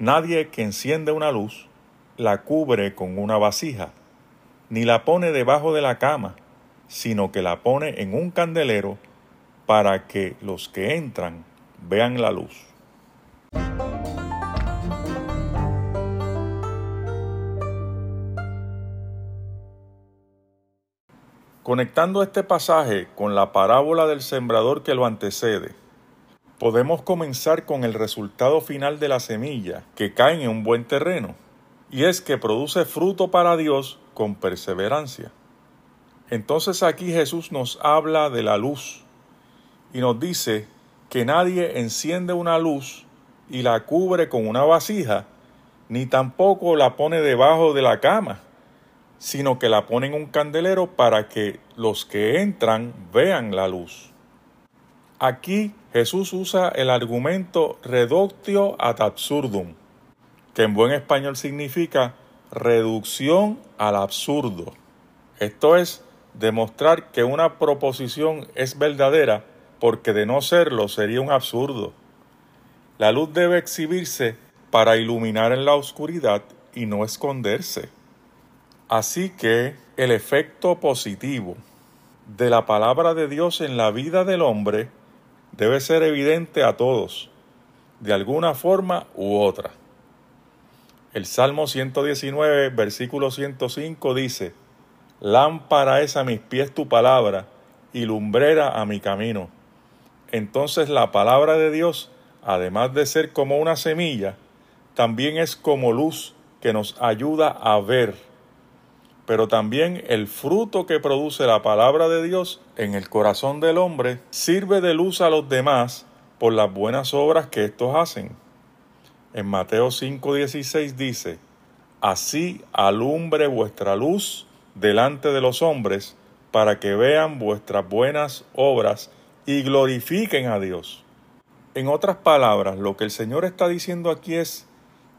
Nadie que enciende una luz la cubre con una vasija, ni la pone debajo de la cama, sino que la pone en un candelero para que los que entran vean la luz. Conectando este pasaje con la parábola del sembrador que lo antecede, podemos comenzar con el resultado final de la semilla que cae en un buen terreno, y es que produce fruto para Dios con perseverancia. Entonces aquí Jesús nos habla de la luz y nos dice que nadie enciende una luz y la cubre con una vasija, ni tampoco la pone debajo de la cama sino que la ponen en un candelero para que los que entran vean la luz. Aquí Jesús usa el argumento reductio ad absurdum, que en buen español significa reducción al absurdo. Esto es demostrar que una proposición es verdadera porque de no serlo sería un absurdo. La luz debe exhibirse para iluminar en la oscuridad y no esconderse. Así que el efecto positivo de la palabra de Dios en la vida del hombre debe ser evidente a todos, de alguna forma u otra. El Salmo 119, versículo 105 dice, Lámpara es a mis pies tu palabra y lumbrera a mi camino. Entonces la palabra de Dios, además de ser como una semilla, también es como luz que nos ayuda a ver pero también el fruto que produce la palabra de Dios en el corazón del hombre sirve de luz a los demás por las buenas obras que éstos hacen. En Mateo 5:16 dice, Así alumbre vuestra luz delante de los hombres, para que vean vuestras buenas obras y glorifiquen a Dios. En otras palabras, lo que el Señor está diciendo aquí es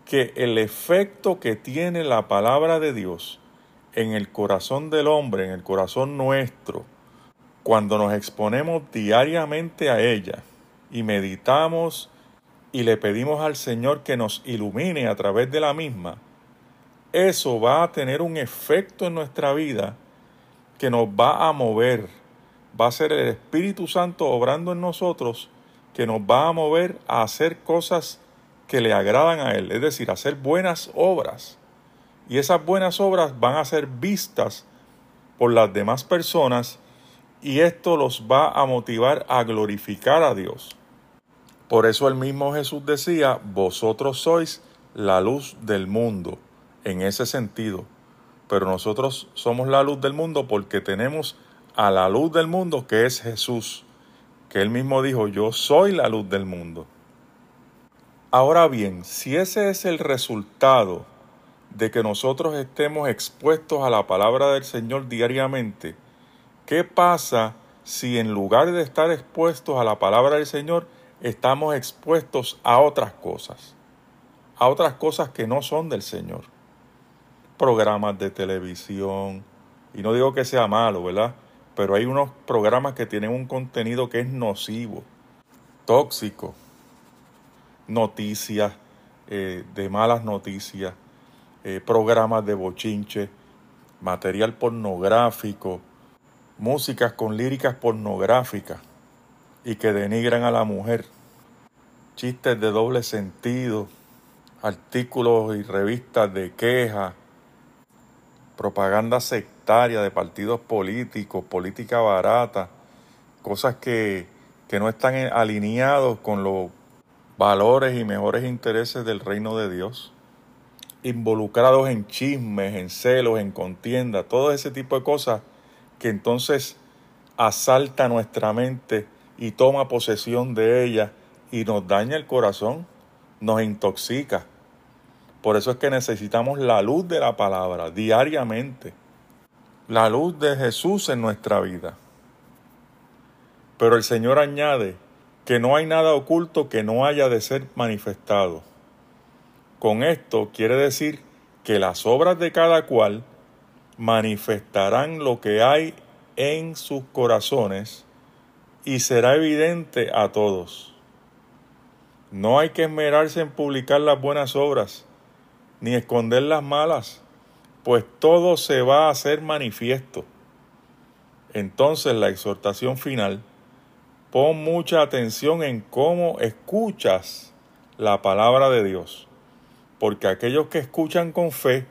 que el efecto que tiene la palabra de Dios en el corazón del hombre, en el corazón nuestro, cuando nos exponemos diariamente a ella y meditamos y le pedimos al Señor que nos ilumine a través de la misma, eso va a tener un efecto en nuestra vida que nos va a mover. Va a ser el Espíritu Santo obrando en nosotros que nos va a mover a hacer cosas que le agradan a Él, es decir, hacer buenas obras y esas buenas obras van a ser vistas por las demás personas y esto los va a motivar a glorificar a Dios. Por eso el mismo Jesús decía, vosotros sois la luz del mundo, en ese sentido. Pero nosotros somos la luz del mundo porque tenemos a la luz del mundo que es Jesús, que él mismo dijo, yo soy la luz del mundo. Ahora bien, si ese es el resultado de que nosotros estemos expuestos a la palabra del Señor diariamente, ¿qué pasa si en lugar de estar expuestos a la palabra del Señor, estamos expuestos a otras cosas? A otras cosas que no son del Señor. Programas de televisión, y no digo que sea malo, ¿verdad? Pero hay unos programas que tienen un contenido que es nocivo, tóxico, noticias, eh, de malas noticias, eh, programas de bochinche, material pornográfico, músicas con líricas pornográficas y que denigran a la mujer, chistes de doble sentido, artículos y revistas de queja, propaganda sectaria de partidos políticos, política barata, cosas que, que no están alineados con los valores y mejores intereses del reino de Dios involucrados en chismes, en celos, en contienda, todo ese tipo de cosas que entonces asalta nuestra mente y toma posesión de ella y nos daña el corazón, nos intoxica. Por eso es que necesitamos la luz de la palabra diariamente, la luz de Jesús en nuestra vida. Pero el Señor añade que no hay nada oculto que no haya de ser manifestado. Con esto quiere decir que las obras de cada cual manifestarán lo que hay en sus corazones y será evidente a todos. No hay que esmerarse en publicar las buenas obras, ni esconder las malas, pues todo se va a hacer manifiesto. Entonces la exhortación final, pon mucha atención en cómo escuchas la palabra de Dios, porque aquellos que escuchan con fe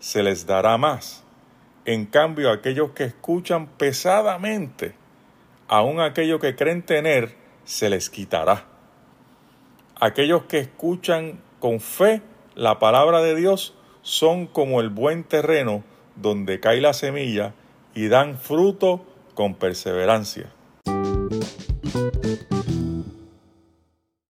se les dará más. En cambio, aquellos que escuchan pesadamente, aun aquellos que creen tener, se les quitará aquellos que escuchan con fe la palabra de Dios son como el buen terreno donde cae la semilla y dan fruto con perseverancia.